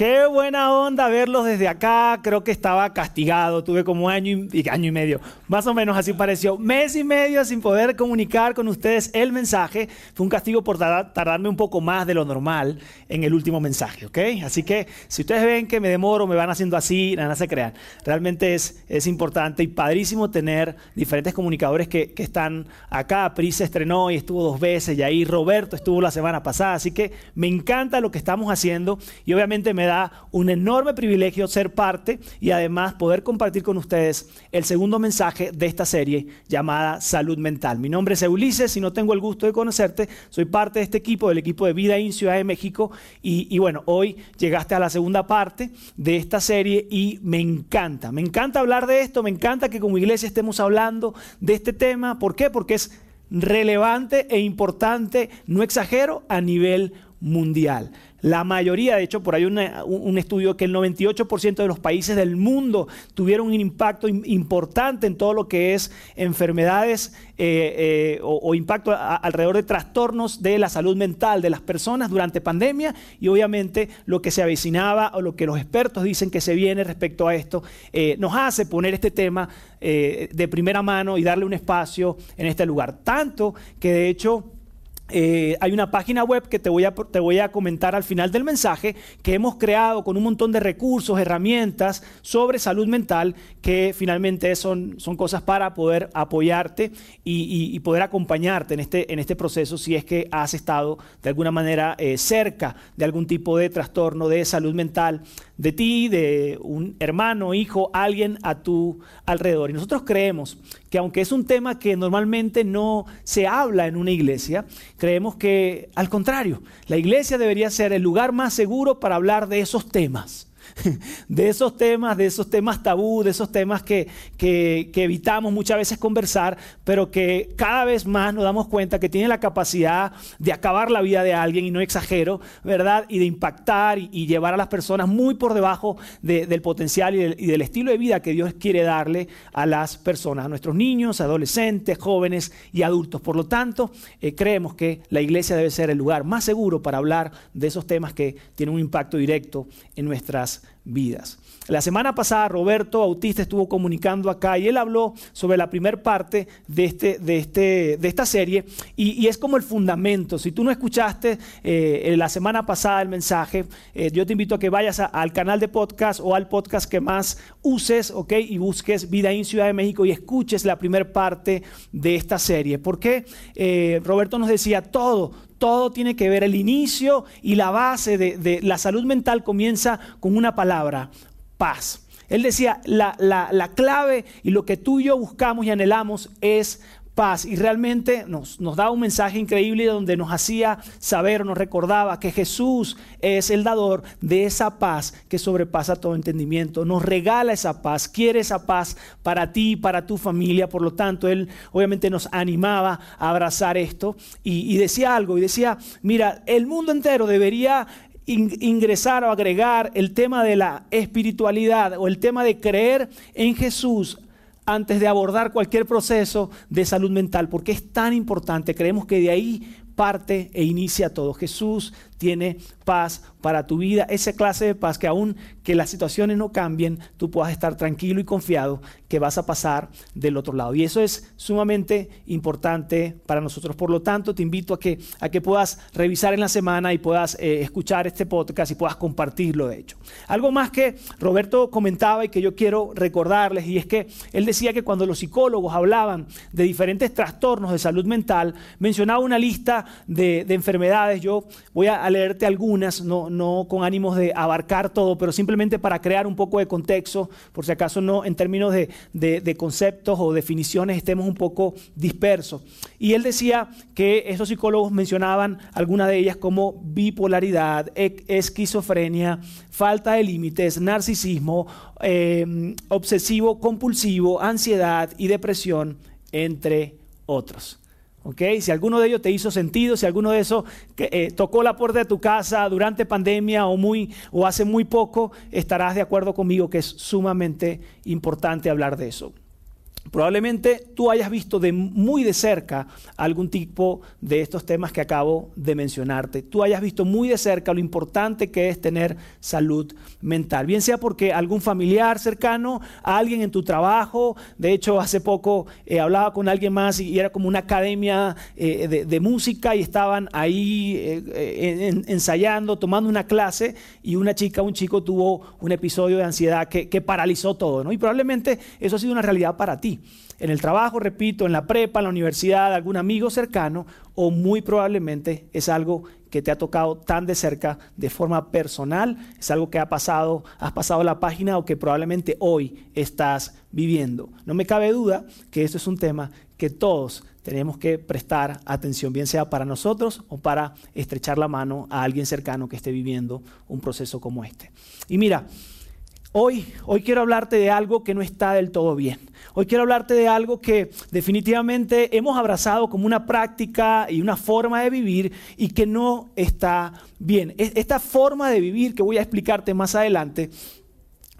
Qué buena onda verlos desde acá. Creo que estaba castigado. Tuve como año y, año y medio. Más o menos así pareció. Mes y medio sin poder comunicar con ustedes el mensaje. Fue un castigo por tardarme un poco más de lo normal en el último mensaje, ¿ok? Así que si ustedes ven que me demoro, me van haciendo así, nada se crean. Realmente es, es importante y padrísimo tener diferentes comunicadores que, que están acá. Pris se estrenó y estuvo dos veces. Y ahí Roberto estuvo la semana pasada. Así que me encanta lo que estamos haciendo. Y obviamente me da un enorme privilegio ser parte y además poder compartir con ustedes el segundo mensaje de esta serie llamada Salud Mental. Mi nombre es Ulises y no tengo el gusto de conocerte. Soy parte de este equipo, del equipo de Vida en Ciudad de México. Y, bueno, hoy llegaste a la segunda parte de esta serie y me encanta. Me encanta hablar de esto, me encanta que como iglesia estemos hablando de este tema. ¿Por qué? Porque es relevante e importante, no exagero, a nivel mundial. La mayoría, de hecho, por ahí un estudio que el 98% de los países del mundo tuvieron un impacto importante en todo lo que es enfermedades eh, eh, o, impacto alrededor de trastornos de la salud mental de las personas durante pandemia y obviamente lo que se avecinaba o lo que los expertos dicen que se viene respecto a esto eh, nos hace poner este tema de primera mano y darle un espacio en este lugar. Tanto que de hecho eh, hay una página web que te voy, a, te voy a comentar al final del mensaje que hemos creado con un montón de recursos, herramientas sobre salud mental que finalmente son, son cosas para poder apoyarte y, poder acompañarte en este, en este proceso si es que has estado de alguna manera eh, cerca de algún tipo de trastorno de salud mental de ti, de un hermano, hijo, alguien a tu alrededor. Y nosotros creemos que aunque es un tema que normalmente no se habla en una iglesia, creemos que al contrario, la iglesia debería ser el lugar más seguro para hablar de esos temas. de esos temas, de esos temas tabú, de esos temas que, que, evitamos muchas veces conversar, pero que cada vez más nos damos cuenta que tiene la capacidad de acabar la vida de alguien, y no exagero, ¿verdad? Y de impactar y, llevar a las personas muy por debajo del potencial y del, estilo de vida que Dios quiere darle a las personas, a nuestros niños, adolescentes, jóvenes y adultos. Por lo tanto, eh, creemos que la iglesia debe ser el lugar más seguro para hablar de esos temas que tienen un impacto directo en nuestras vidas. La semana pasada Roberto Bautista estuvo comunicando acá y él habló sobre la primera parte de, este, de, este, de esta serie y, es como el fundamento. Si tú no escuchaste eh, la semana pasada el mensaje, eh, yo te invito a que vayas al canal de podcast o al podcast que más uses, ¿ok? Y busques Vida en Ciudad de México y escuches la primera parte de esta serie. Porque eh, Roberto nos decía todo, todo tiene que ver, el inicio y la base de, la salud mental comienza con una palabra, paz. Él decía, la, la, clave y lo que tú y yo buscamos y anhelamos es Y realmente nos, nos da un mensaje increíble donde nos hacía saber, nos recordaba que Jesús es el dador de esa paz que sobrepasa todo entendimiento. Nos regala esa paz, quiere esa paz para ti, para tu familia. Por lo tanto, Él obviamente nos animaba a abrazar esto y, y decía algo, y decía, mira, el mundo entero debería ingresar o agregar el tema de la espiritualidad o el tema de creer en Jesús antes de abordar cualquier proceso de salud mental, porque es tan importante. Creemos que de ahí parte e inicia todo. Jesús tiene paz para tu vida, esa clase de paz que aún que las situaciones no cambien, tú puedas estar tranquilo y confiado que vas a pasar del otro lado. Y eso es sumamente importante para nosotros. Por lo tanto, te invito a que, a que puedas revisar en la semana y puedas eh, escuchar este podcast y puedas compartirlo, de hecho. Algo más que Roberto comentaba y que yo quiero recordarles, y es que él decía que cuando los psicólogos hablaban de diferentes trastornos de salud mental, mencionaba una lista de, de enfermedades. Yo voy a leerte algunas, no, no con ánimos de abarcar todo, pero simplemente para crear un poco de contexto, por si acaso no en términos de, conceptos o definiciones estemos un poco dispersos. Y él decía que estos psicólogos mencionaban algunas de ellas como bipolaridad, esquizofrenia, falta de límites, narcisismo, eh, obsesivo compulsivo, ansiedad y depresión, entre otros. Si alguno de ellos te hizo sentido, si alguno de esos eh, tocó la puerta de tu casa durante pandemia o, muy, o hace muy poco, estarás de acuerdo conmigo que es sumamente importante hablar de eso. Probablemente tú hayas visto muy de cerca algún tipo de estos temas que acabo de mencionarte. Tú hayas visto muy de cerca lo importante que es tener salud mental. Bien sea porque algún familiar cercano, alguien en tu trabajo. De hecho, hace poco eh, hablaba con alguien más y, era como una academia eh, de, música y estaban ahí eh, ensayando, tomando una clase y una chica, un chico tuvo un episodio de ansiedad que, que paralizó todo. ¿no? Y probablemente eso ha sido una realidad para ti en el trabajo, repito, en la prepa, en la universidad, algún amigo cercano, o muy probablemente es algo que te ha tocado tan de cerca de forma personal, es algo que ha pasado, has pasado la página o que probablemente hoy estás viviendo. No me cabe duda que esto es un tema que todos tenemos que prestar atención, bien sea para nosotros o para estrechar la mano a alguien cercano que esté viviendo un proceso como este. Y mira, Hoy, hoy quiero hablarte de algo que no está del todo bien. Hoy quiero hablarte de algo que definitivamente hemos abrazado como una práctica y una forma de vivir y que no está bien. Esta forma de vivir que voy a explicarte más adelante,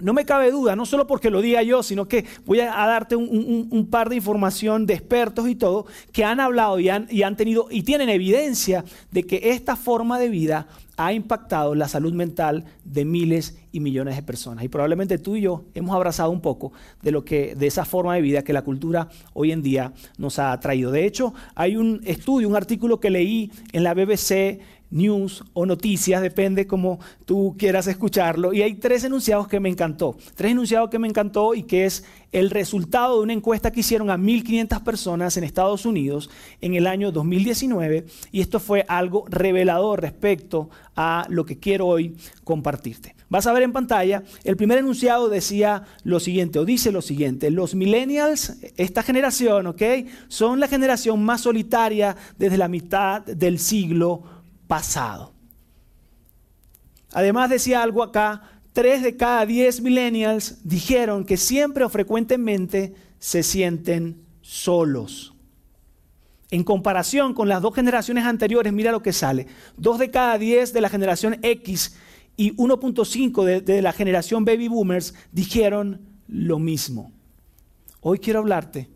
no me cabe duda, no solo porque lo diga yo, sino que voy a, darte un, par de información de expertos y todo que han hablado y han tenido y tienen evidencia de que esta forma de vida ha impactado la salud mental de miles y millones de personas. Y probablemente tú y yo hemos abrazado un poco de lo que de esa forma de vida que la cultura hoy en día nos ha traído. De hecho, hay un estudio, un artículo que leí en la BBC news o noticias, depende como tú quieras escucharlo. Y hay tres enunciados que me encantó. Tres enunciados que me encantó y que es el resultado de una encuesta que hicieron a 1.500 personas en Estados Unidos en el año 2019. Y esto fue algo revelador respecto a lo que quiero hoy compartirte. Vas a ver en pantalla, el primer enunciado decía lo siguiente, o dice lo siguiente, los millennials, esta generación, ¿ok? Son la generación más solitaria desde la mitad del siglo pasado. Además decía algo acá, tres de cada diez millennials dijeron que siempre o frecuentemente se sienten solos. En comparación con las dos generaciones anteriores, mira lo que sale. Dos de cada diez de la generación X y 1.5 de, de, la generación Baby Boomers dijeron lo mismo. Hoy quiero hablarte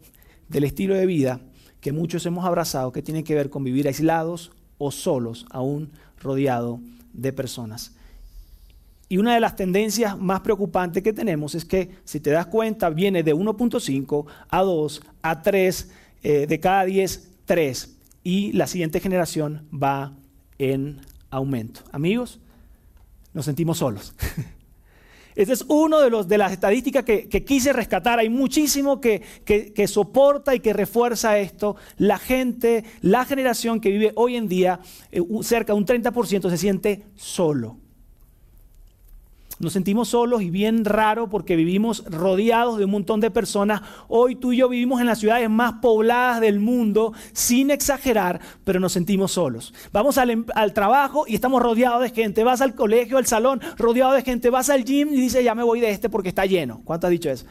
del estilo de vida que muchos hemos abrazado, que tiene que ver con vivir aislados o solos, aún rodeado de personas. Y una de las tendencias más preocupantes que tenemos es que, si te das cuenta, viene de 1.5 a 2 a 3, eh, de cada 10, 3. Y la siguiente generación va en aumento. Amigos, nos sentimos solos. Esta es una de, los, de las estadísticas que, quise rescatar. Hay muchísimo que, que, soporta y que refuerza esto. La gente, la generación que vive hoy en día, eh, cerca de un 30% se siente solo. Nos sentimos solos y bien raro porque vivimos rodeados de un montón de personas. Hoy tú y yo vivimos en las ciudades más pobladas del mundo, sin exagerar, pero nos sentimos solos. Vamos al, em, trabajo y estamos rodeados de gente. Vas al colegio, al salón, rodeado de gente. Vas al gym y dices, ya me voy de este porque está lleno. ¿Cuánto has dicho eso?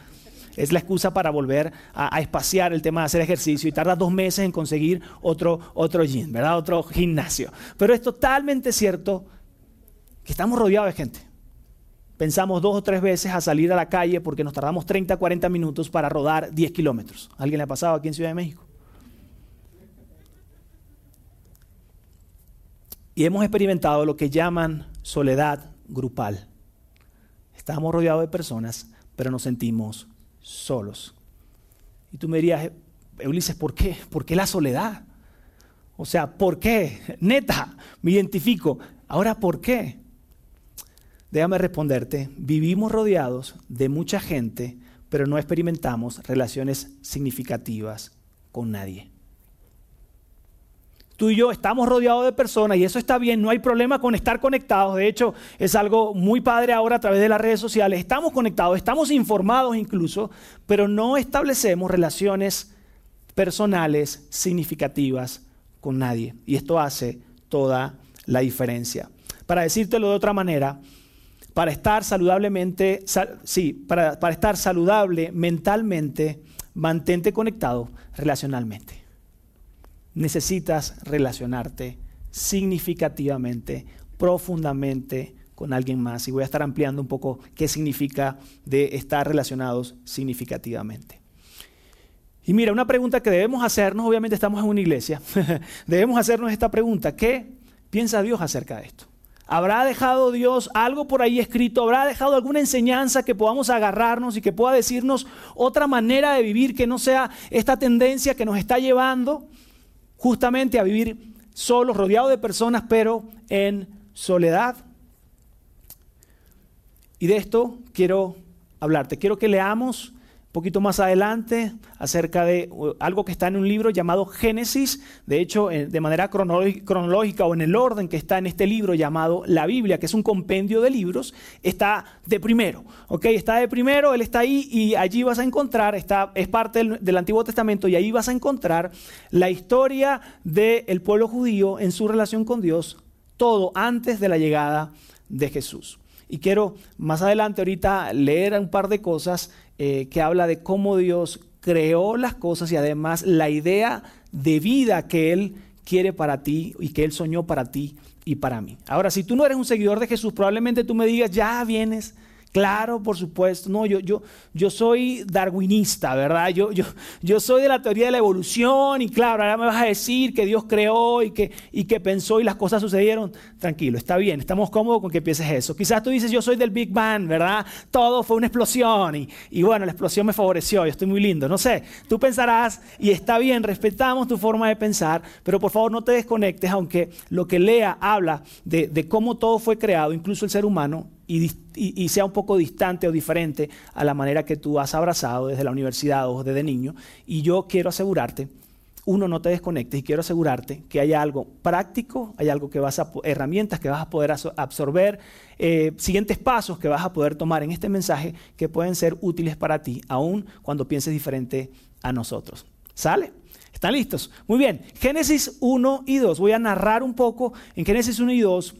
Es la excusa para volver a, espaciar el tema de hacer ejercicio y tardas dos meses en conseguir otro, otro gym, ¿verdad? Otro gimnasio. Pero es totalmente cierto que estamos rodeados de gente pensamos dos o tres veces a salir a la calle porque nos tardamos 30, 40 minutos para rodar 10 kilómetros. ¿Alguien le ha pasado aquí en Ciudad de México? Y hemos experimentado lo que llaman soledad grupal. Estamos rodeados de personas, pero nos sentimos solos. Y tú me dirías, Ulises, ¿por qué? ¿Por qué la soledad? O sea, ¿por qué? Neta, me identifico. Ahora, ¿por qué? Déjame responderte, vivimos rodeados de mucha gente, pero no experimentamos relaciones significativas con nadie. Tú y yo estamos rodeados de personas y eso está bien, no hay problema con estar conectados. De hecho, es algo muy padre ahora a través de las redes sociales. Estamos conectados, estamos informados incluso, pero no establecemos relaciones personales significativas con nadie. Y esto hace toda la diferencia. Para decírtelo de otra manera, para estar saludablemente, sí, para, para estar saludable mentalmente, mantente conectado relacionalmente necesitas relacionarte significativamente, profundamente con alguien más. Y voy a estar ampliando un poco qué significa de estar relacionados significativamente. Y mira, una pregunta que debemos hacernos, obviamente estamos en una iglesia, debemos hacernos esta pregunta, ¿qué piensa Dios acerca de esto? ¿Habrá dejado Dios algo por ahí escrito? ¿Habrá dejado alguna enseñanza que podamos agarrarnos y que pueda decirnos otra manera de vivir que no sea esta tendencia que nos está llevando justamente a vivir solos, rodeados de personas, pero en soledad. Y de esto quiero hablarte. Quiero que leamos poquito más adelante acerca de algo que está en un libro llamado Génesis, de hecho de manera cronológica o en el orden que está en este libro llamado la Biblia, que es un compendio de libros, está de primero, ¿ok? Está de primero, él está ahí y allí vas a encontrar, está, es parte del Antiguo Testamento y ahí vas a encontrar la historia del pueblo judío en su relación con Dios, todo antes de la llegada de Jesús. Y quiero más adelante ahorita leer un par de cosas eh, que habla de cómo Dios creó las cosas y además la idea de vida que Él quiere para ti y que Él soñó para ti y para mí. Ahora, si tú no eres un seguidor de Jesús, probablemente tú me digas, ya vienes Claro, por supuesto. No, yo, yo, yo soy darwinista, ¿verdad? Yo, yo, yo soy de la teoría de la evolución y claro, ahora me vas a decir que Dios creó y que, y que pensó y las cosas sucedieron. Tranquilo, está bien, estamos cómodos con que pienses eso. Quizás tú dices, yo soy del Big Bang, ¿verdad? Todo fue una explosión y, y bueno, la explosión me favoreció, yo estoy muy lindo. No sé, tú pensarás y está bien, respetamos tu forma de pensar, pero por favor no te desconectes, aunque lo que lea habla de, de cómo todo fue creado, incluso el ser humano, y, sea un poco distante o diferente a la manera que tú has abrazado desde la universidad o desde niño. Y yo quiero asegurarte, uno, no te desconectes y quiero asegurarte que hay algo práctico, hay algo que vas a, herramientas que vas a poder absorber, eh, siguientes pasos que vas a poder tomar en este mensaje que pueden ser útiles para ti, aun cuando pienses diferente a nosotros. ¿Sale? ¿Están listos? Muy bien. Génesis 1 y 2. Voy a narrar un poco en Génesis 1 y 2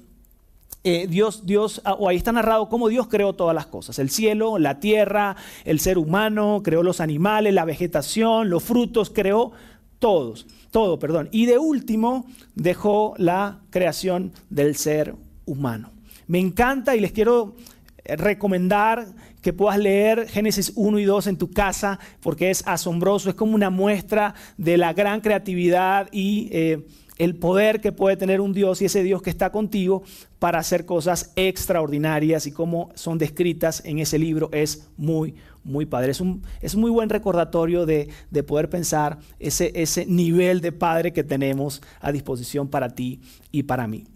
eh, Dios, Dios, ah, o ahí está narrado cómo Dios creó todas las cosas, el cielo, la tierra, el ser humano, creó los animales, la vegetación, los frutos, creó todos, todo, perdón. Y de último dejó la creación del ser humano. Me encanta y les quiero eh, recomendar que puedas leer Génesis 1 y 2 en tu casa porque es asombroso, es como una muestra de la gran creatividad y... Eh, el poder que puede tener un Dios y ese Dios que está contigo para hacer cosas extraordinarias y como son descritas en ese libro es muy, muy padre. Es un, es muy buen recordatorio de, poder pensar ese, ese nivel de Padre que tenemos a disposición para ti y para mí.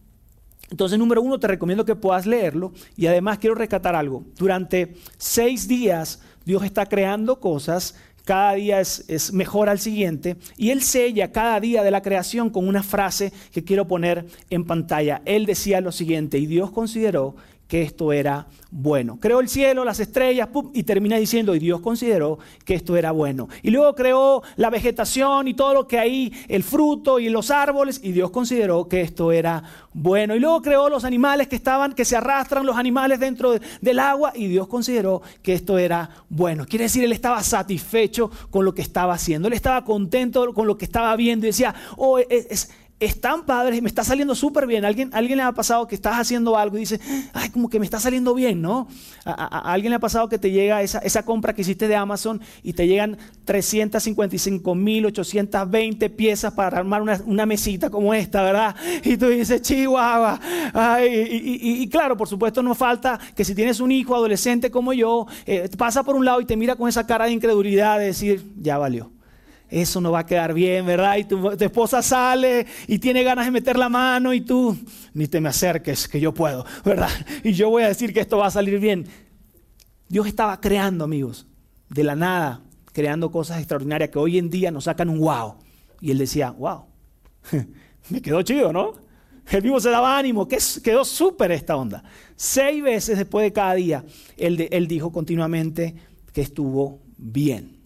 Entonces, número uno, te recomiendo que puedas leerlo y además quiero rescatar algo. Durante seis días Dios está creando cosas cada día es, mejor al siguiente. Y él sella cada día de la creación con una frase que quiero poner en pantalla. Él decía lo siguiente, y Dios consideró que esto era bueno. Creó el cielo, las estrellas, y termina diciendo, y Dios consideró que esto era bueno. Y luego creó la vegetación y todo lo que hay, el fruto y los árboles, y Dios consideró que esto era bueno. Y luego creó los animales que estaban, que se arrastran, los animales dentro del agua, y Dios consideró que esto era bueno. Quiere decir, él estaba satisfecho con lo que estaba haciendo, él estaba contento con lo que estaba viendo y decía, oh, es están padres y me está saliendo súper bien. ¿Alguien, alguien le ha pasado que estás haciendo algo y dice, ay, como que me está saliendo bien, ¿no? A, alguien le ha pasado que te llega esa, esa, compra que hiciste de Amazon y te llegan 355.820 piezas para armar una, mesita como esta, ¿verdad? Y tú dices, chihuahua. y, claro, por supuesto, no falta que si tienes un hijo adolescente como yo, eh, pasa por un lado y te mira con esa cara de incredulidad de decir, ya valió eso no va a quedar bien, ¿verdad? Y tu, esposa sale y tiene ganas de meter la mano y tú, ni te me acerques, que yo puedo, ¿verdad? Y yo voy a decir que esto va a salir bien. Dios estaba creando, amigos, de la nada, creando cosas extraordinarias que hoy en día nos sacan un wow. Y él decía, wow, Me quedó chido, ¿no? Él mismo se daba ánimo, que quedó súper esta onda. Seis veces después de cada día, él, él dijo continuamente que estuvo bien.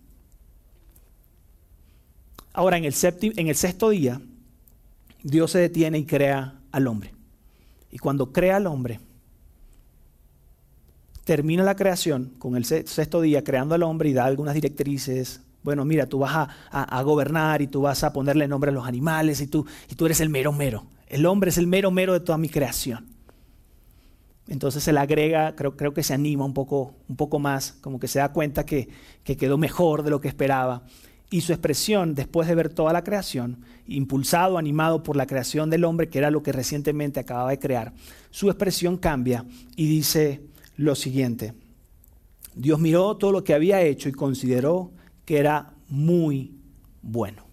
Ahora, en el, en el sexto día, Dios se detiene y crea al hombre. Y cuando crea al hombre, termina la creación con el sexto día creando al hombre y da algunas directrices. Bueno, mira, tú vas a, gobernar y tú vas a ponerle nombre a los animales y tú, y tú eres el mero mero. El hombre es el mero mero de toda mi creación. Entonces se le agrega, creo, creo que se anima un poco, un poco más, como que se da cuenta que, que quedó mejor de lo que esperaba. Y su expresión, después de ver toda la creación, impulsado, animado por la creación del hombre, que era lo que recientemente acababa de crear, su expresión cambia y dice, lo siguiente. Dios miró todo lo que había hecho y consideró que era muy bueno.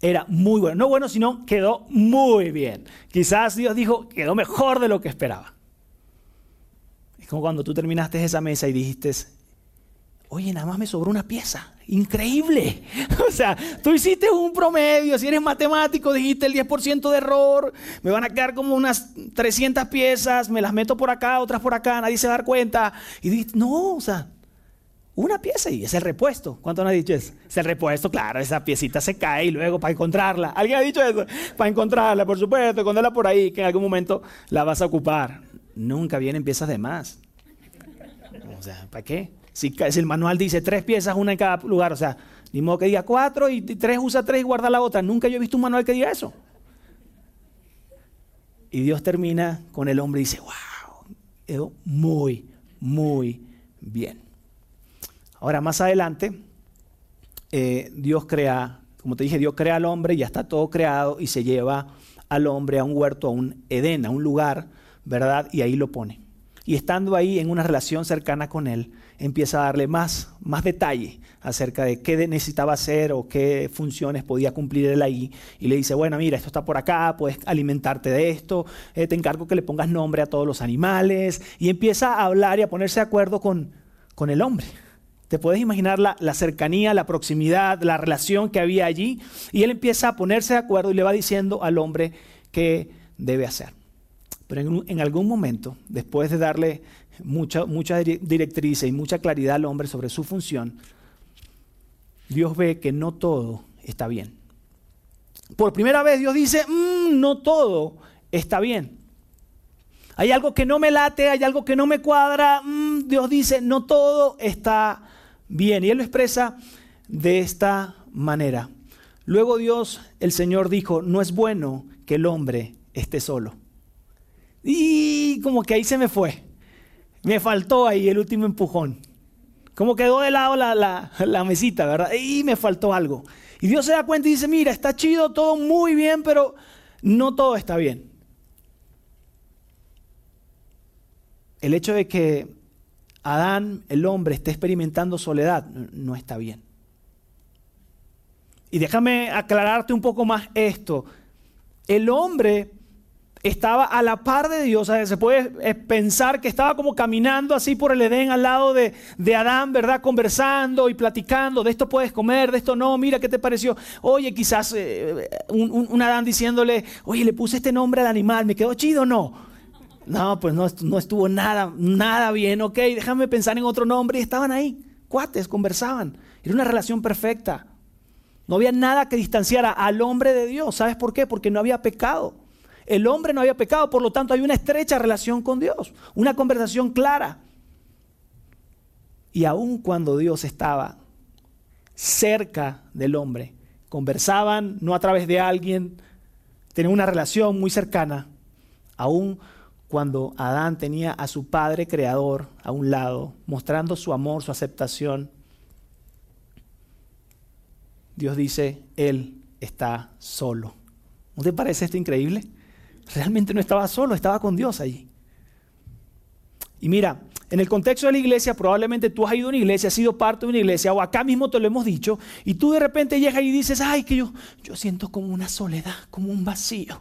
Era muy bueno. No bueno, sino quedó muy bien. Quizás Dios dijo, quedó mejor de lo que esperaba. Es como cuando tú terminaste esa mesa y dijiste, oye, nada más me sobró una pieza. Increíble. O sea, tú hiciste un promedio, si eres matemático, dijiste el 10% de error, me van a quedar como unas 300 piezas, me las meto por acá, otras por acá, nadie se va dar cuenta. Y dijiste, no, o sea, una pieza y es el repuesto. ¿Cuánto no ha dicho eso? Es el repuesto, claro, esa piecita se cae y luego para encontrarla. ¿Alguien ha dicho eso? Para encontrarla, por supuesto, esconderla por ahí, que en algún momento la vas a ocupar. Nunca vienen piezas de más. O sea, ¿para qué? Si, el manual dice tres piezas, una en cada lugar, o sea, ni modo que diga cuatro y tres usa tres y guarda la otra. Nunca yo he visto un manual que diga eso. Y Dios termina con el hombre y dice, wow, quedó muy, muy bien. Ahora, más adelante, eh, Dios crea, como te dije, Dios crea al hombre, ya está todo creado y se lleva al hombre a un huerto, a un Edén, a un lugar, ¿verdad? Y ahí lo pone. Y estando ahí en una relación cercana con él, empieza a darle más, más detalle acerca de qué necesitaba hacer o qué funciones podía cumplir él ahí. Y le dice, bueno, mira, esto está por acá, puedes alimentarte de esto, eh, te encargo que le pongas nombre a todos los animales. Y empieza a hablar y a ponerse de acuerdo con, con el hombre. Te puedes imaginar la, la, cercanía, la proximidad, la relación que había allí. Y él empieza a ponerse de acuerdo y le va diciendo al hombre qué debe hacer. Pero en, en algún momento, después de darle mucha, mucha directriz y mucha claridad al hombre sobre su función, Dios ve que no todo está bien. Por primera vez Dios dice, mm, no todo está bien. Hay algo que no me late, hay algo que no me cuadra. Mm, Dios dice, no todo está bien. Y Él lo expresa de esta manera. Luego Dios, el Señor dijo, no es bueno que el hombre esté solo. Y como que ahí se me fue. Me faltó ahí el último empujón. Como quedó de lado la, mesita, ¿verdad? Y me faltó algo. Y Dios se da cuenta y dice, mira, está chido, todo muy bien, pero no todo está bien. El hecho de que Adán, el hombre, esté experimentando soledad no está bien. Y déjame aclararte un poco más esto. El hombre estaba a la par de Dios. se puede eh, pensar que estaba como caminando así por el Edén al lado de, Adán, ¿verdad? Conversando y platicando. De esto puedes comer, de esto no. Mira, ¿qué te pareció? Oye, quizás eh, un, Adán diciéndole, oye, le puse este nombre al animal, ¿me quedó chido o no? No, pues no, no estuvo nada, nada bien. Ok, déjame pensar en otro nombre. Y estaban ahí, cuates, conversaban. Era una relación perfecta. No había nada que distanciara al hombre de Dios. ¿Sabes por qué? Porque no había pecado. El hombre no había pecado, por lo tanto hay una estrecha relación con Dios, una conversación clara. Y aun cuando Dios estaba cerca del hombre, conversaban no a través de alguien, tenían una relación muy cercana, aun cuando Adán tenía a su padre creador a un lado, mostrando su amor, su aceptación, Dios dice, Él está solo. ¿No te parece esto increíble? Realmente no estaba solo, estaba con Dios allí. Y mira, en el contexto de la iglesia, probablemente tú has ido a una iglesia, has sido parte de una iglesia, o acá mismo te lo hemos dicho, y tú de repente llegas y dices, ay, que yo, yo siento como una soledad, como un vacío.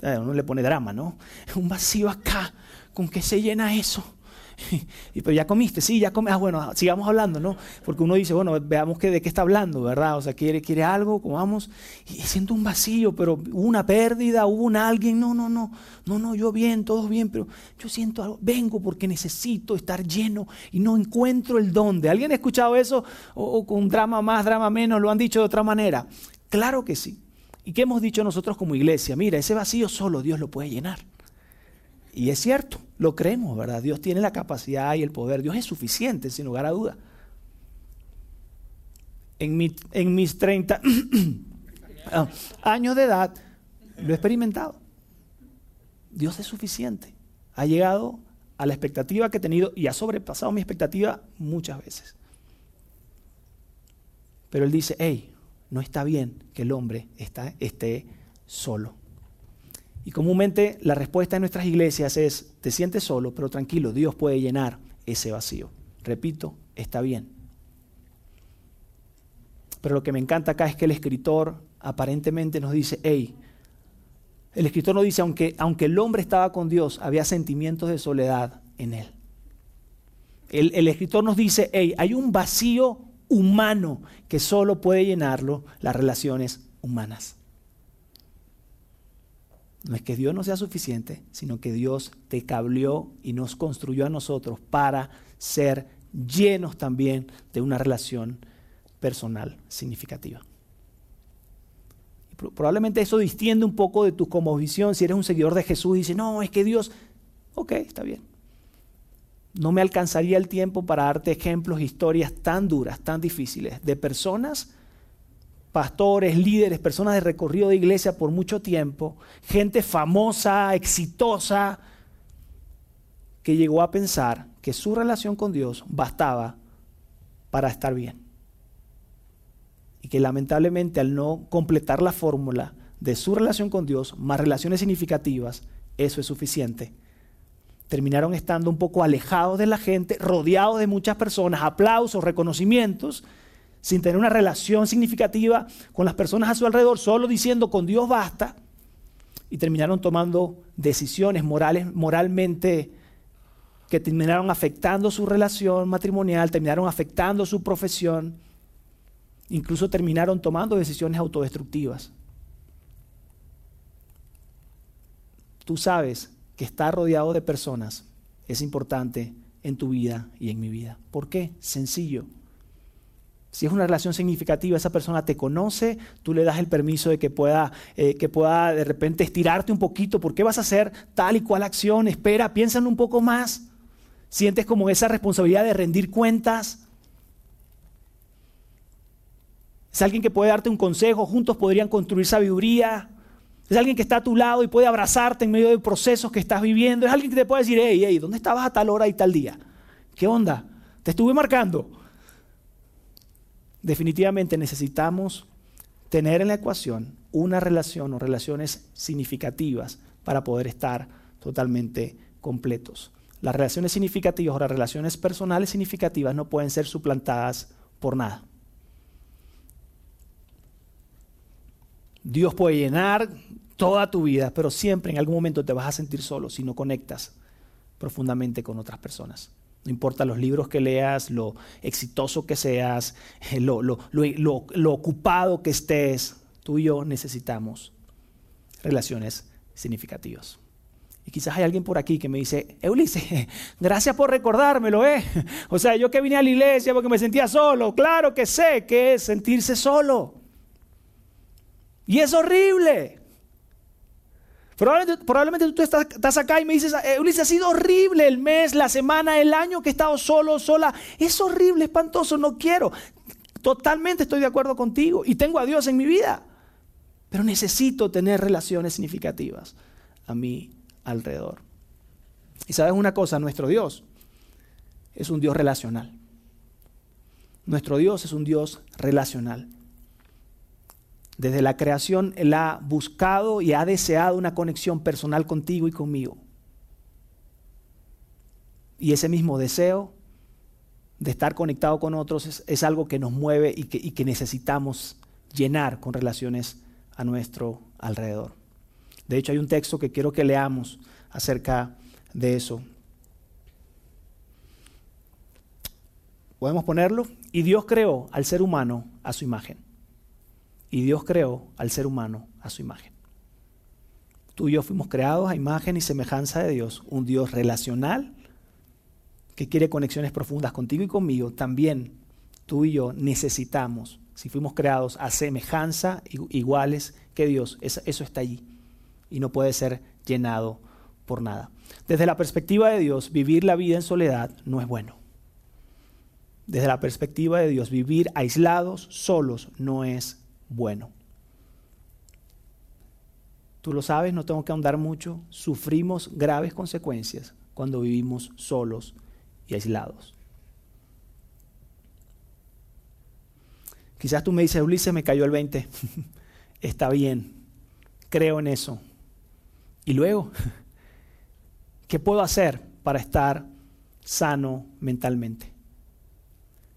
Uno le pone drama, ¿no? Un vacío acá, ¿con qué se llena eso? y, pero ya comiste, sí, ya comiste. Ah, bueno, sigamos hablando, ¿no? Porque uno dice, bueno, veamos que, de qué está hablando, ¿verdad? O sea, quiere, quiere algo, comamos. Y, siento un vacío, pero hubo una pérdida, hubo un alguien. No, no, no, no, no, yo bien, todo bien, pero yo siento algo. Vengo porque necesito estar lleno y no encuentro el dónde. ¿Alguien ha escuchado eso? O, o con drama más, drama menos, lo han dicho de otra manera. Claro que sí. ¿Y qué hemos dicho nosotros como iglesia? Mira, ese vacío solo Dios lo puede llenar. Y es cierto, lo creemos, ¿verdad? Dios tiene la capacidad y el poder. Dios es suficiente, sin lugar a duda. En, mis 30 ah, años de edad lo he experimentado. Dios es suficiente. Ha llegado a la expectativa que he tenido y ha sobrepasado mi expectativa muchas veces. Pero Él dice, hey, no está bien que el hombre esté solo. Y comúnmente la respuesta en nuestras iglesias es, te sientes solo, pero tranquilo, Dios puede llenar ese vacío. Repito, está bien. Pero lo que me encanta acá es que el escritor aparentemente nos dice, hey, el escritor nos dice, aunque, aunque el hombre estaba con Dios, había sentimientos de soledad en él. El, el escritor nos dice, hey, hay un vacío humano que solo puede llenarlo las relaciones humanas. No es que Dios no sea suficiente, sino que Dios te cableó y nos construyó a nosotros para ser llenos también de una relación personal significativa. Probablemente eso distiende un poco de tu visión. Si eres un seguidor de Jesús y no, es que Dios, ok, está bien. No me alcanzaría el tiempo para darte ejemplos, historias tan duras, tan difíciles, de personas pastores, líderes, personas de recorrido de iglesia por mucho tiempo, gente famosa, exitosa, que llegó a pensar que su relación con Dios bastaba para estar bien. Y que lamentablemente al no completar la fórmula de su relación con Dios, más relaciones significativas, eso es suficiente. Terminaron estando un poco alejados de la gente, rodeados de muchas personas, aplausos, reconocimientos, sin tener una relación significativa con las personas a su alrededor, solo diciendo con Dios basta, y terminaron tomando decisiones morales, moralmente que terminaron afectando su relación matrimonial, terminaron afectando su profesión, incluso terminaron tomando decisiones autodestructivas. Tú sabes que estar rodeado de personas es importante en tu vida y en mi vida. ¿Por qué? Sencillo si es una relación significativa, esa persona te conoce, tú le das el permiso de que pueda, eh, que pueda de repente estirarte un poquito. ¿Por qué vas a hacer tal y cual acción? Espera, piensa un poco más. Sientes como esa responsabilidad de rendir cuentas. Es alguien que puede darte un consejo, juntos podrían construir sabiduría. Es alguien que está a tu lado y puede abrazarte en medio de procesos que estás viviendo. Es alguien que te puede decir, hey, hey, ¿dónde estabas a tal hora y tal día? ¿Qué onda? Te estuve marcando definitivamente necesitamos tener en la ecuación una relación o relaciones significativas para poder estar totalmente completos. Las relaciones significativas o las relaciones personales significativas no pueden ser suplantadas por nada. Dios puede llenar toda tu vida, pero siempre en algún momento te vas a sentir solo si no conectas profundamente con otras personas. No importa los libros que leas, lo exitoso que seas, eh, lo, lo, ocupado que estés, tú y yo necesitamos relaciones significativas. Y quizás hay alguien por aquí que me dice, Ulises, gracias por recordármelo, ¿eh? O sea, yo que vine a la iglesia porque me sentía solo, claro que sé que es sentirse solo. Y es horrible. Probablemente, tú estás, acá y me dices, eh, Ulises, ha sido horrible el mes, la semana, el año que he estado solo, sola. Es horrible, espantoso, no quiero. Totalmente estoy de acuerdo contigo y tengo a Dios en mi vida. Pero necesito tener relaciones significativas a mi alrededor. Y sabes una cosa, nuestro Dios es un Dios relacional. Nuestro Dios es un Dios relacional. Desde la creación Él ha buscado y ha deseado una conexión personal contigo y conmigo. Y ese mismo deseo de estar conectado con otros es, algo que nos mueve y que, necesitamos llenar con relaciones a nuestro alrededor. De hecho, hay un texto que quiero que leamos acerca de eso. podemos ponerlo, y Dios creó al ser humano a su imagen. Y Dios creó al ser humano a su imagen. Tú y yo fuimos creados a imagen y semejanza de Dios, un Dios relacional que quiere conexiones profundas contigo y conmigo. También tú y yo necesitamos, si fuimos creados a semejanza iguales que Dios, eso, está allí y no puede ser llenado por nada. Desde la perspectiva de Dios, vivir la vida en soledad no es bueno. Desde la perspectiva de Dios, vivir aislados, solos, no es bueno. Tú lo sabes, no tengo que ahondar mucho. Sufrimos graves consecuencias cuando vivimos solos y aislados. Quizás tú me dices, Ulises, me cayó el 20. Está bien, creo en eso. Y luego, ¿qué puedo hacer para estar sano mentalmente?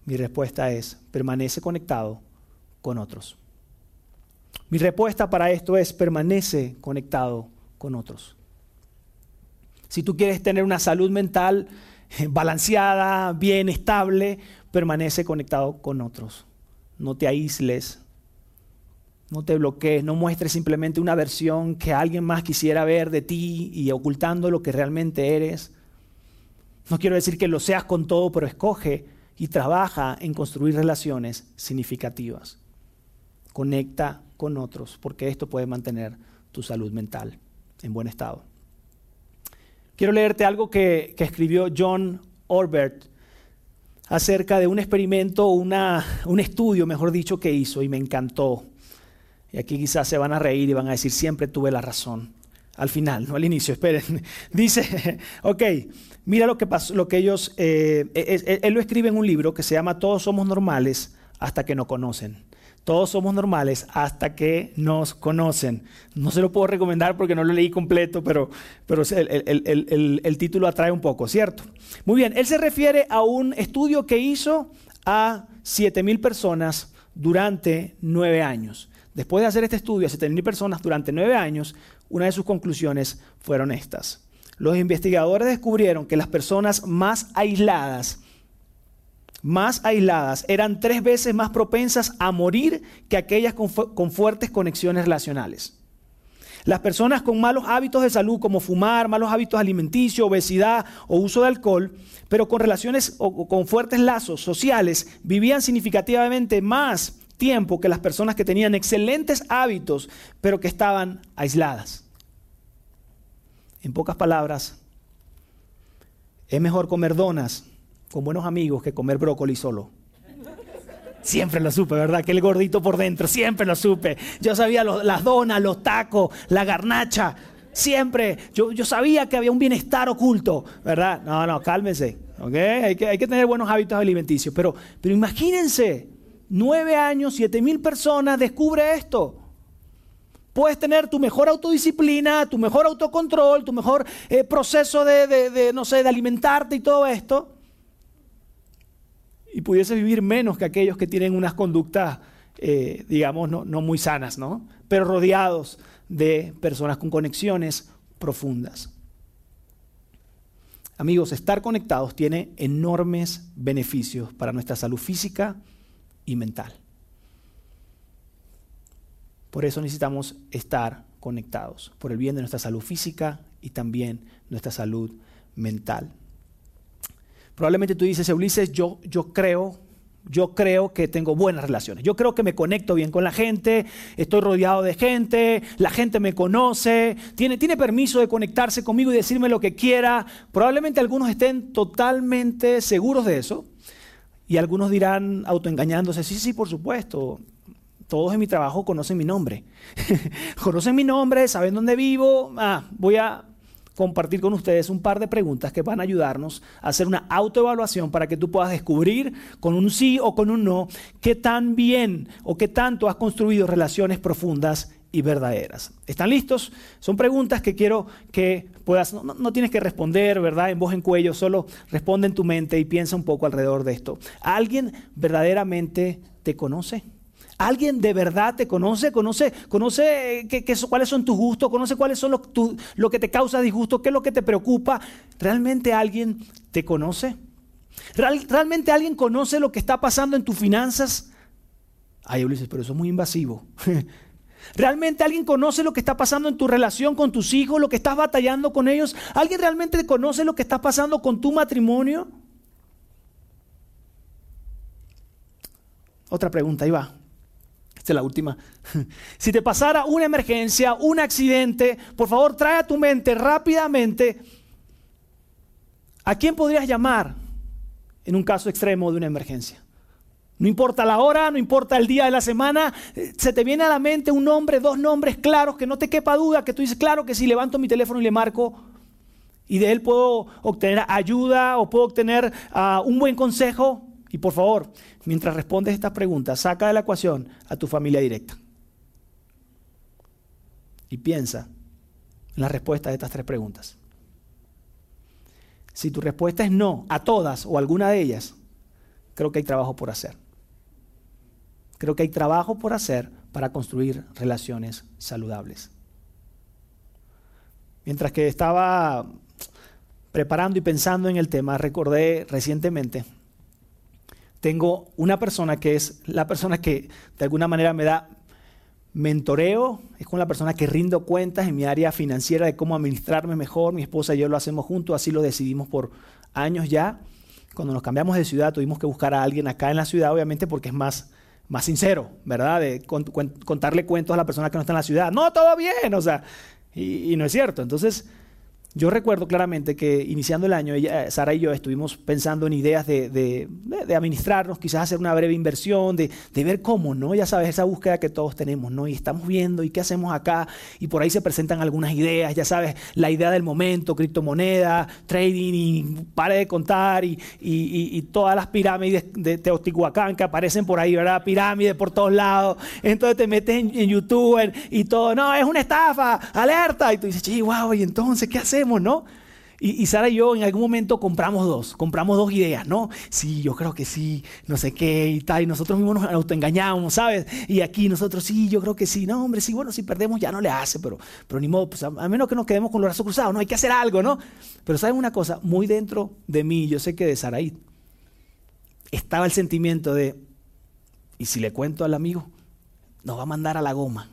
Mi respuesta es, permanece conectado con otros. Mi respuesta para esto es permanece conectado con otros. Si tú quieres tener una salud mental balanceada, bien, estable, permanece conectado con otros. No te aísles, no te bloquees, no muestres simplemente una versión que alguien más quisiera ver de ti y ocultando lo que realmente eres. No quiero decir que lo seas con todo, pero escoge y trabaja en construir relaciones significativas. Conecta con otros, porque esto puede mantener tu salud mental en buen estado. Quiero leerte algo que, escribió John Orbert acerca de un experimento, una, un estudio, mejor dicho, que hizo y me encantó. Y aquí quizás se van a reír y van a decir, siempre tuve la razón. Al final, no al inicio, esperen. Dice, ok, mira lo que pasó, lo que ellos, eh, él lo escribe en un libro que se llama Todos somos normales hasta que no conocen. Todos somos normales hasta que nos conocen. No se lo puedo recomendar porque no lo leí completo, pero, pero el, el, título atrae un poco, ¿cierto? Muy bien, él se refiere a un estudio que hizo a 7.000 personas durante nueve años. Después de hacer este estudio a 7.000 personas durante nueve años, una de sus conclusiones fueron estas. Los investigadores descubrieron que las personas más aisladas más aisladas eran tres veces más propensas a morir que aquellas con, fuertes conexiones relacionales. Las personas con malos hábitos de salud como fumar, malos hábitos alimenticios, obesidad o uso de alcohol, pero con relaciones o con fuertes lazos sociales, vivían significativamente más tiempo que las personas que tenían excelentes hábitos, pero que estaban aisladas. En pocas palabras, es mejor comer donas con buenos amigos que comer brócoli solo. Siempre lo supe, ¿verdad? Que el gordito por dentro, siempre lo supe. Yo sabía las donas, los tacos, la garnacha. Siempre. Yo, yo, sabía que había un bienestar oculto, ¿verdad? No, no, cálmense. ¿ok? Hay, que, hay que tener buenos hábitos alimenticios. Pero, pero imagínense, nueve años, siete mil personas, descubre esto. Puedes tener tu mejor autodisciplina, tu mejor autocontrol, tu mejor eh, proceso de, de, no sé, de alimentarte y todo esto y pudiese vivir menos que aquellos que tienen unas conductas, eh, digamos, no, no, muy sanas, ¿no? Pero rodeados de personas con conexiones profundas. Amigos, estar conectados tiene enormes beneficios para nuestra salud física y mental. Por eso necesitamos estar conectados, por el bien de nuestra salud física y también nuestra salud mental. Probablemente tú dices, Ulises, yo, yo creo, yo creo que tengo buenas relaciones. Yo creo que me conecto bien con la gente, estoy rodeado de gente, la gente me conoce, tiene, tiene permiso de conectarse conmigo y decirme lo que quiera. Probablemente algunos estén totalmente seguros de eso y algunos dirán autoengañándose, sí, sí, por supuesto, todos en mi trabajo conocen mi nombre. conocen mi nombre, saben dónde vivo. Ah, voy a compartir con ustedes un par de preguntas que van a ayudarnos a hacer una autoevaluación para que tú puedas descubrir con un sí o con un no qué tan bien o qué tanto has construido relaciones profundas y verdaderas. ¿Están listos? Son preguntas que quiero que puedas, no, no, tienes que responder, ¿verdad? En voz en cuello, solo responde en tu mente y piensa un poco alrededor de esto. ¿Alguien verdaderamente te conoce? ¿Alguien de verdad te conoce? ¿Conoce, conoce qué, cuáles son tus gustos? ¿Conoce cuáles son lo que te causa disgusto? ¿Qué es lo que te preocupa? ¿Realmente alguien te conoce? ¿Realmente alguien conoce lo que está pasando en tus finanzas? Ay, Ulises, pero eso es muy invasivo. ¿Realmente alguien conoce lo que está pasando en tu relación con tus hijos, lo que estás batallando con ellos? ¿Alguien realmente conoce lo que está pasando con tu matrimonio? Otra pregunta, ahí va. Esta es la última. Si te pasara una emergencia, un accidente, por favor trae a tu mente rápidamente a quién podrías llamar en un caso extremo de una emergencia. No importa la hora, no importa el día de la semana, se te viene a la mente un nombre, dos nombres claros, que no te quepa duda, que tú dices, claro que si levanto mi teléfono y le marco, y de él puedo obtener ayuda o puedo obtener ah, un buen consejo. Y por favor, mientras respondes estas preguntas, saca de la ecuación a tu familia directa. Y piensa en la respuesta de estas tres preguntas. Si tu respuesta es no a todas o alguna de ellas, creo que hay trabajo por hacer. Creo que hay trabajo por hacer para construir relaciones saludables. Mientras que estaba preparando y pensando en el tema, recordé recientemente, tengo una persona que es la persona que de alguna manera me da mentoreo, es con la persona que rindo cuentas en mi área financiera de cómo administrarme mejor. Mi esposa y yo lo hacemos juntos, así lo decidimos por años ya. Cuando nos cambiamos de ciudad tuvimos que buscar a alguien acá en la ciudad, obviamente porque es más, más sincero, ¿verdad? De contarle cuentos a la persona que no está en la ciudad. No, todo bien, o sea, y, y no es cierto. Entonces, yo recuerdo claramente que iniciando el año, ella, Sara y yo estuvimos pensando en ideas de, de, de, administrarnos, quizás hacer una breve inversión, de, ver cómo, ¿no? Ya sabes, esa búsqueda que todos tenemos, ¿no? Y estamos viendo, ¿y qué hacemos acá? Y por ahí se presentan algunas ideas, ya sabes, la idea del momento, criptomoneda, trading, y pare de contar, y, y, y todas las pirámides de Teotihuacán que aparecen por ahí, ¿verdad? Pirámides por todos lados. Entonces te metes en, en YouTube y todo, no, es una estafa, alerta. Y tú dices, sí, wow, ¿y entonces qué ¿no? Y, Sara y yo en algún momento compramos dos, compramos dos ideas, ¿no? Sí, yo creo que sí, no sé qué y tal, y nosotros mismos nos autoengañamos, ¿sabes? Y aquí nosotros, sí, yo creo que sí, no, hombre, sí, bueno, si perdemos ya no le hace, pero, pero ni modo, pues a, menos que nos quedemos con los brazos cruzados, ¿no? Hay que hacer algo, ¿no? Pero ¿sabes una cosa? Muy dentro de mí, yo sé que de Saraí, estaba el sentimiento de, ¿y si le cuento al amigo? Nos va a mandar a la goma.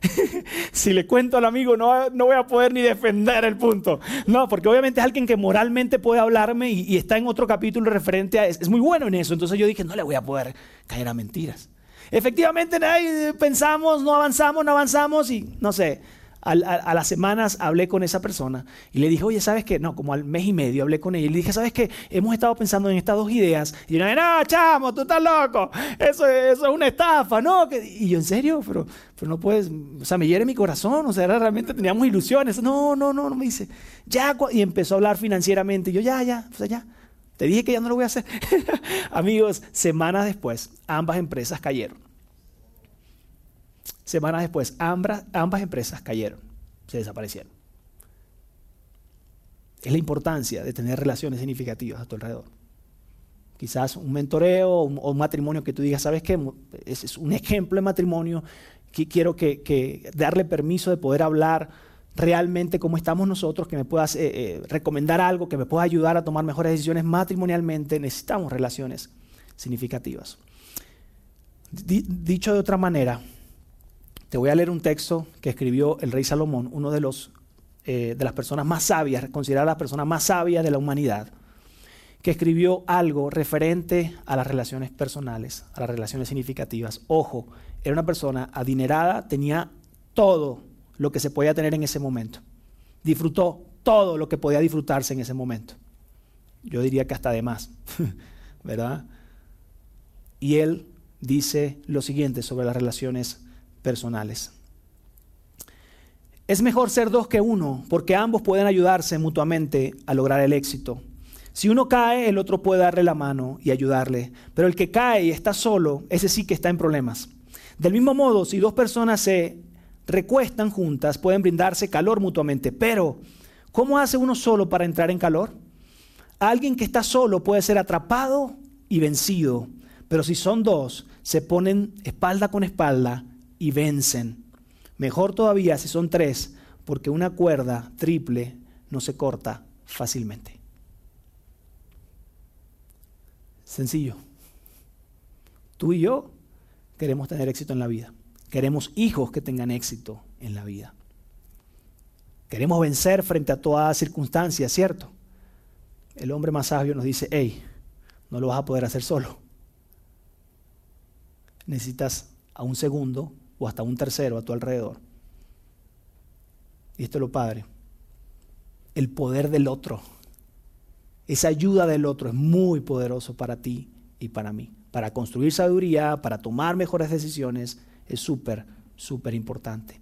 si le cuento al amigo no, no, voy a poder ni defender el punto. No, porque obviamente es alguien que moralmente puede hablarme y, está en otro capítulo referente a... Es, es, muy bueno en eso. Entonces yo dije, no le voy a poder caer a mentiras. Efectivamente, pensamos, no avanzamos, no avanzamos y no sé, a, las semanas hablé con esa persona y le dije, oye, ¿sabes qué? No, como al mes y medio hablé con ella y le dije, ¿sabes qué? Hemos estado pensando en estas dos ideas. Y yo, no, chamo, tú estás loco. Eso, es una estafa, ¿no? Y yo, ¿en serio? Pero, pero no puedes, o sea, me hiere mi corazón, o sea, realmente teníamos ilusiones. No, no, no, no, me dice, ya, y empezó a hablar financieramente. Y yo, ya, ya, o sea, ya. Te dije que ya no lo voy a hacer. Amigos, semanas después, ambas empresas cayeron. Semanas después, ambas, empresas cayeron, se desaparecieron. Es la importancia de tener relaciones significativas a tu alrededor. Quizás un mentoreo o un, matrimonio que tú digas, ¿sabes qué? Es, un ejemplo de matrimonio. Que quiero que, darle permiso de poder hablar realmente cómo estamos nosotros, que me puedas eh, eh, recomendar algo, que me pueda ayudar a tomar mejores decisiones matrimonialmente. Necesitamos relaciones significativas. dicho de otra manera, te voy a leer un texto que escribió el rey Salomón, uno de, los, eh, de las personas más sabias, considerada la persona más sabia de la humanidad, que escribió algo referente a las relaciones personales, a las relaciones significativas. Ojo, era una persona adinerada, tenía todo lo que se podía tener en ese momento. Disfrutó todo lo que podía disfrutarse en ese momento. Yo diría que hasta de más, ¿verdad? Y él dice lo siguiente sobre las relaciones personales. Es mejor ser dos que uno, porque ambos pueden ayudarse mutuamente a lograr el éxito. Si uno cae, el otro puede darle la mano y ayudarle, pero el que cae y está solo, ese sí que está en problemas. Del mismo modo, si dos personas se recuestan juntas, pueden brindarse calor mutuamente, pero ¿cómo hace uno solo para entrar en calor? Alguien que está solo puede ser atrapado y vencido, pero si son dos, se ponen espalda con espalda y vencen. Mejor todavía si son tres, porque una cuerda triple no se corta fácilmente. Sencillo. Tú y yo queremos tener éxito en la vida. Queremos hijos que tengan éxito en la vida. Queremos vencer frente a toda circunstancia, ¿cierto? El hombre más sabio nos dice, hey, no lo vas a poder hacer solo. Necesitas a un segundo o hasta un tercero a tu alrededor. Y esto es lo padre. El poder del otro. Esa ayuda del otro es muy poderoso para ti y para mí. Para construir sabiduría, para tomar mejores decisiones, es súper, súper importante.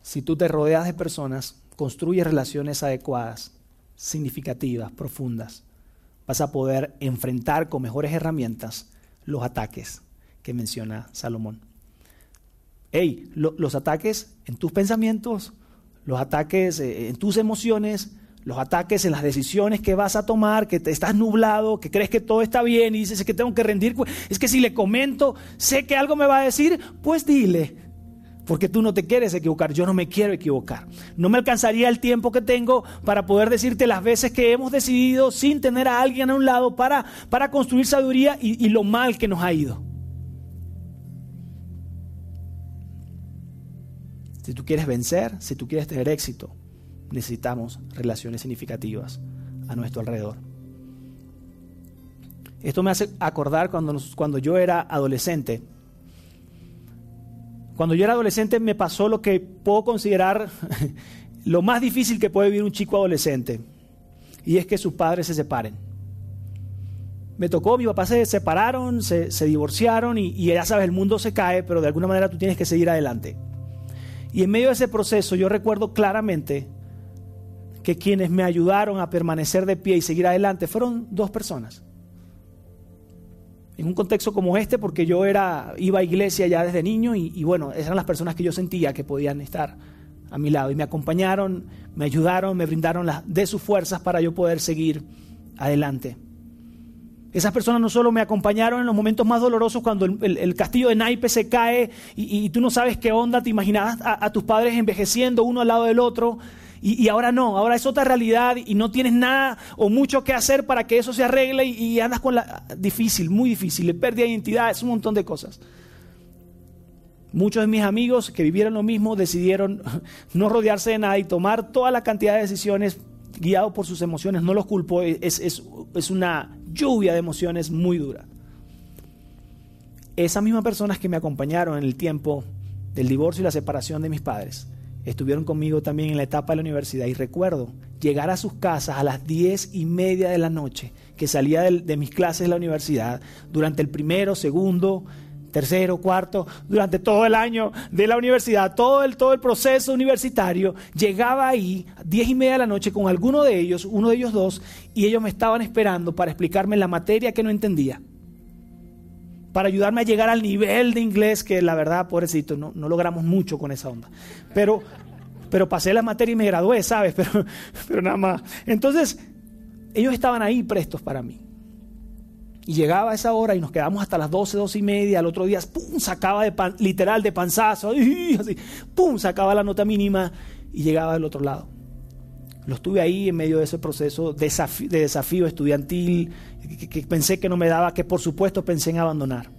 Si tú te rodeas de personas, construyes relaciones adecuadas, significativas, profundas, vas a poder enfrentar con mejores herramientas los ataques que menciona Salomón. Hey, los ataques en tus pensamientos, los ataques eh, en tus emociones, los ataques en las decisiones que vas a tomar, que te estás nublado, que crees que todo está bien y dices que tengo que rendir. Es que si le comento, sé que algo me va a decir, pues dile. Porque tú no te quieres equivocar, yo no me quiero equivocar. No me alcanzaría el tiempo que tengo para poder decirte las veces que hemos decidido sin tener a alguien a un lado para, para construir sabiduría y, lo mal que nos ha ido. Si tú quieres vencer, si tú quieres tener éxito, necesitamos relaciones significativas a nuestro alrededor. Esto me hace acordar cuando, cuando yo era adolescente cuando yo era adolescente me pasó lo que puedo considerar lo más difícil que puede vivir un chico adolescente. Y es que sus padres se separen. Me tocó, mi papá se separaron, se, divorciaron y, y ya sabes, el mundo se cae, pero de alguna manera tú tienes que seguir adelante. Y en medio de ese proceso yo recuerdo claramente que quienes me ayudaron a permanecer de pie y seguir adelante fueron dos personas en un contexto como este, porque yo era, iba a iglesia ya desde niño y, bueno, eran las personas que yo sentía que podían estar a mi lado y me acompañaron, me ayudaron, me brindaron las, de sus fuerzas para yo poder seguir adelante. Esas personas no solo me acompañaron en los momentos más dolorosos cuando el, castillo de naipes se cae y, tú no sabes qué onda, te imaginabas a tus padres envejeciendo uno al lado del otro, y, ahora no, ahora es otra realidad y no tienes nada o mucho que hacer para que eso se arregle y, andas con la... Difícil, muy difícil, pérdida de identidad, es un montón de cosas. Muchos de mis amigos que vivieron lo mismo decidieron no rodearse de nada y tomar toda la cantidad de decisiones guiados por sus emociones. No los culpo, es, es una lluvia de emociones muy dura. Esas mismas personas que me acompañaron en el tiempo del divorcio y la separación de mis padres estuvieron conmigo también en la etapa de la universidad. Y recuerdo llegar a sus casas a las diez y media de la noche, que salía de, mis clases de la universidad, durante el primero, segundo, tercero, cuarto, durante todo el año de la universidad, todo el, todo el proceso universitario, llegaba ahí diez y media de la noche con alguno de ellos, uno de ellos dos, y ellos me estaban esperando para explicarme la materia que no entendía para ayudarme a llegar al nivel de inglés que la verdad, pobrecito, no, no logramos mucho con esa onda. Pero, pero pasé la materia y me gradué, ¿sabes? Pero, pero nada más. Entonces, ellos estaban ahí prestos para mí. Y llegaba esa hora y nos quedamos hasta las 12, 12 y media. Al otro día, ¡pum! Sacaba de literal de panzazo, así, ¡pum! Sacaba la nota mínima y llegaba del otro lado. Lo estuve ahí en medio de ese proceso de desafío estudiantil, que, pensé que no me daba, que por supuesto pensé en abandonar.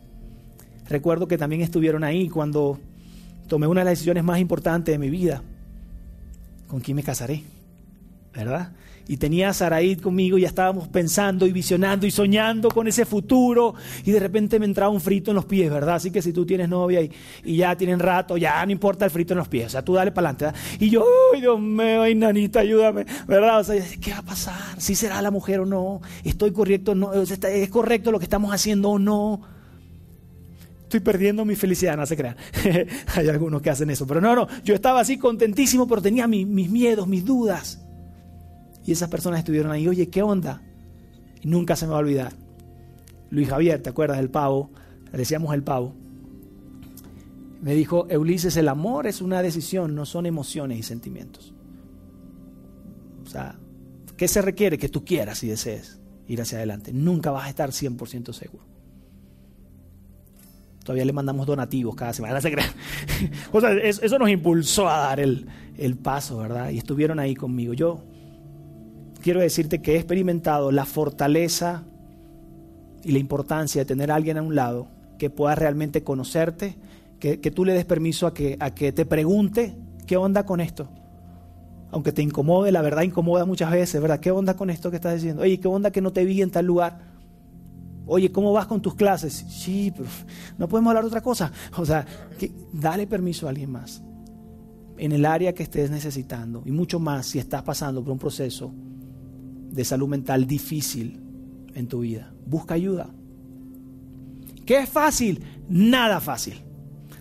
Recuerdo que también estuvieron ahí cuando tomé una de las decisiones más importantes de mi vida. ¿Con quién me casaré? ¿Verdad? Y tenía a Saraid conmigo y ya estábamos pensando y visionando y soñando con ese futuro y de repente me entraba un frito en los pies, ¿verdad? Así que si tú tienes novia y, ya tienen rato, ya no importa el frito en los pies, o sea, tú dale para adelante. Y yo, ¡ay, Dios mío, ay, nanita, ayúdame! ¿Verdad? O sea, ¿qué va a pasar? ¿Si será la mujer o no? ¿Estoy correcto o no? ¿Es correcto lo que estamos haciendo o no? Estoy perdiendo mi felicidad, no se crean. Hay algunos que hacen eso, pero no, no, yo estaba así contentísimo, pero tenía mis miedos, mis dudas. Y esas personas estuvieron ahí, oye, ¿qué onda? Nunca se me va a olvidar. Luis Javier, ¿te acuerdas del pavo? Le decíamos el pavo. Me dijo, Ulises, el amor es una decisión, no son emociones y sentimientos. O sea, ¿qué se requiere? Que tú quieras y desees ir hacia adelante. Nunca vas a estar 100% seguro. Todavía le mandamos donativos cada semana, eso, nos impulsó a dar el paso, ¿verdad? Y estuvieron ahí conmigo. Yo quiero decirte que he experimentado la fortaleza y la importancia de tener a alguien a un lado que pueda realmente conocerte, que, tú le des permiso a que, a que te pregunte qué onda con esto. Aunque te incomode, la verdad incomoda muchas veces, ¿verdad? ¿Qué onda con esto que estás diciendo? Oye, ¿qué onda que no te vi en tal lugar? Oye, ¿cómo vas con tus clases? Sí, pero no podemos hablar de otra cosa. O sea, que, dale permiso a alguien más en el área que estés necesitando y mucho más si estás pasando por un proceso de salud mental difícil en tu vida. Busca ayuda. ¿Qué es fácil? Nada fácil.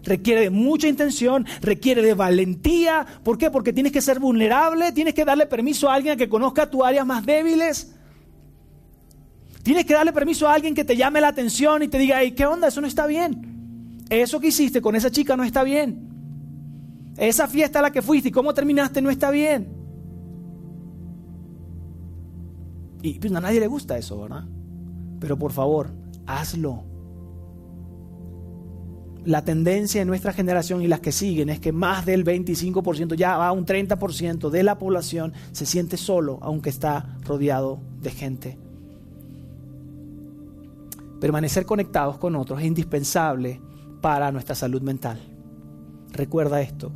Requiere de mucha intención, requiere de valentía. ¿Por qué? Porque tienes que ser vulnerable, tienes que darle permiso a alguien que conozca tus áreas más débiles. Tienes que darle permiso a alguien que te llame la atención y te diga, hey, ¿qué onda? Eso no está bien. Eso que hiciste con esa chica no está bien. Esa fiesta a la que fuiste y cómo terminaste no está bien. Y pues, a nadie le gusta eso, ¿verdad? Pero por favor, hazlo. La tendencia en nuestra generación y las que siguen es que más del 25%, ya va un 30% de la población se siente solo, aunque está rodeado de gente. Permanecer conectados con otros es indispensable para nuestra salud mental. Recuerda esto,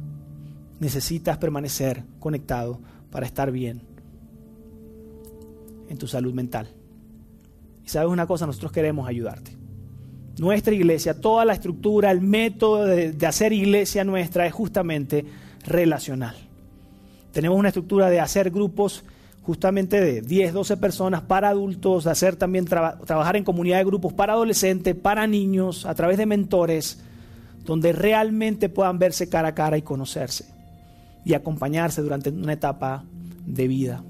necesitas permanecer conectado para estar bien en tu salud mental. Y sabes una cosa, nosotros queremos ayudarte. Nuestra iglesia, toda la estructura, el método de, hacer iglesia nuestra es justamente relacional. Tenemos una estructura de hacer grupos justamente de 10, 12 personas para adultos, de hacer también trabajar en comunidad de grupos para adolescentes, para niños, a través de mentores, donde realmente puedan verse cara a cara y conocerse y acompañarse durante una etapa de vida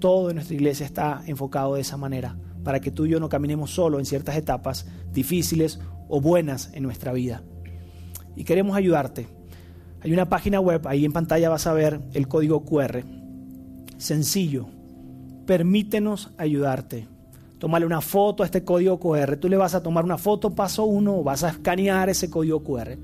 todo en nuestra iglesia está enfocado de esa manera, para que tú y yo no caminemos solo en ciertas etapas difíciles o buenas en nuestra vida. Y queremos ayudarte. Hay una página web, ahí en pantalla vas a ver el código QR. Sencillo. Permítenos ayudarte. Tómale una foto a este código QR. Tú le vas a tomar una foto paso uno, vas a escanear ese código QR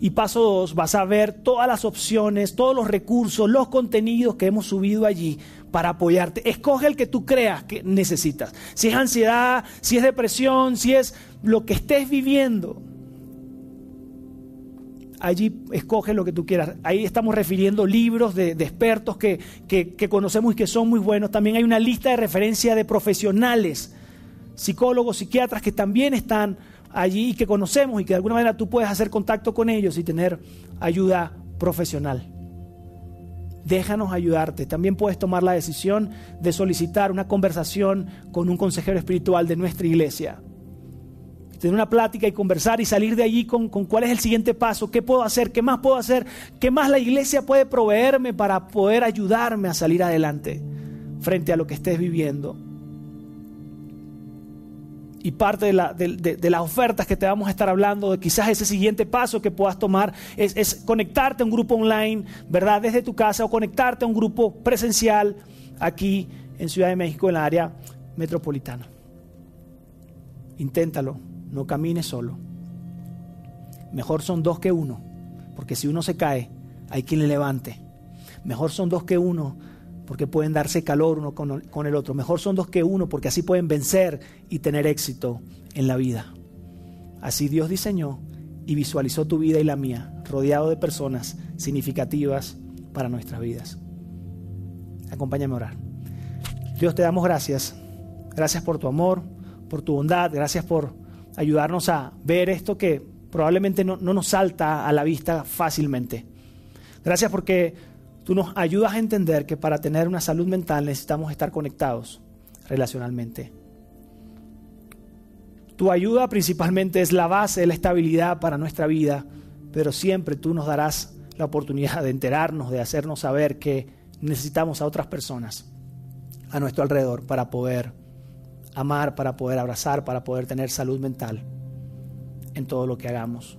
y paso dos, vas a ver todas las opciones, todos los recursos, los contenidos que hemos subido allí para apoyarte. Escoge el que tú creas que necesitas. Si es ansiedad, si es depresión, si es lo que estés viviendo. Allí escoge lo que tú quieras. Ahí estamos refiriendo libros de, expertos que, que conocemos y que son muy buenos. También hay una lista de referencia de profesionales, psicólogos, psiquiatras que también están allí y que conocemos y que de alguna manera tú puedes hacer contacto con ellos y tener ayuda profesional. Déjanos ayudarte. También puedes tomar la decisión de solicitar una conversación con un consejero espiritual de nuestra iglesia. Tener una plática y conversar y salir de allí con, cuál es el siguiente paso, qué puedo hacer, qué más puedo hacer, qué más la iglesia puede proveerme para poder ayudarme a salir adelante frente a lo que estés viviendo y parte de, las ofertas que te vamos a estar hablando, de quizás ese siguiente paso que puedas tomar es, conectarte a un grupo online, ¿verdad? Desde tu casa o conectarte a un grupo presencial aquí en Ciudad de México, en la área metropolitana. Inténtalo, no camines solo. Mejor son dos que uno, porque si uno se cae, hay quien le levante. Mejor son dos que uno, porque pueden darse calor uno con, el otro. Mejor son dos que uno, porque así pueden vencer y tener éxito en la vida. Así Dios diseñó y visualizó tu vida y la mía, rodeado de personas significativas para nuestras vidas. Acompáñame a orar. Dios, te damos gracias. Gracias por tu amor, por tu bondad, gracias por ayudarnos a ver esto que probablemente no, no nos salta a la vista fácilmente. Gracias porque Tú nos ayudas a entender que para tener una salud mental necesitamos estar conectados relacionalmente. Tu ayuda principalmente es la base de la estabilidad para nuestra vida, pero siempre tú nos darás la oportunidad de enterarnos, de hacernos saber que necesitamos a otras personas a nuestro alrededor para poder amar, para poder abrazar, para poder tener salud mental en todo lo que hagamos.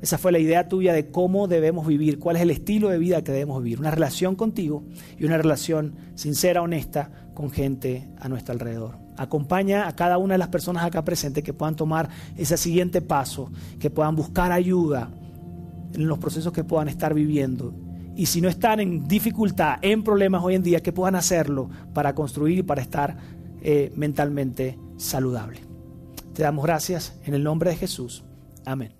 Esa fue la idea tuya de cómo debemos vivir, cuál es el estilo de vida que debemos vivir. Una relación contigo y una relación sincera, honesta con gente a nuestro alrededor. Acompaña a cada una de las personas acá presentes que puedan tomar ese siguiente paso, que puedan buscar ayuda en los procesos que puedan estar viviendo y si no están en dificultad, en problemas hoy en día, que puedan hacerlo para construir y para estar eh, mentalmente saludable. Te damos gracias en el nombre de Jesús. Amén.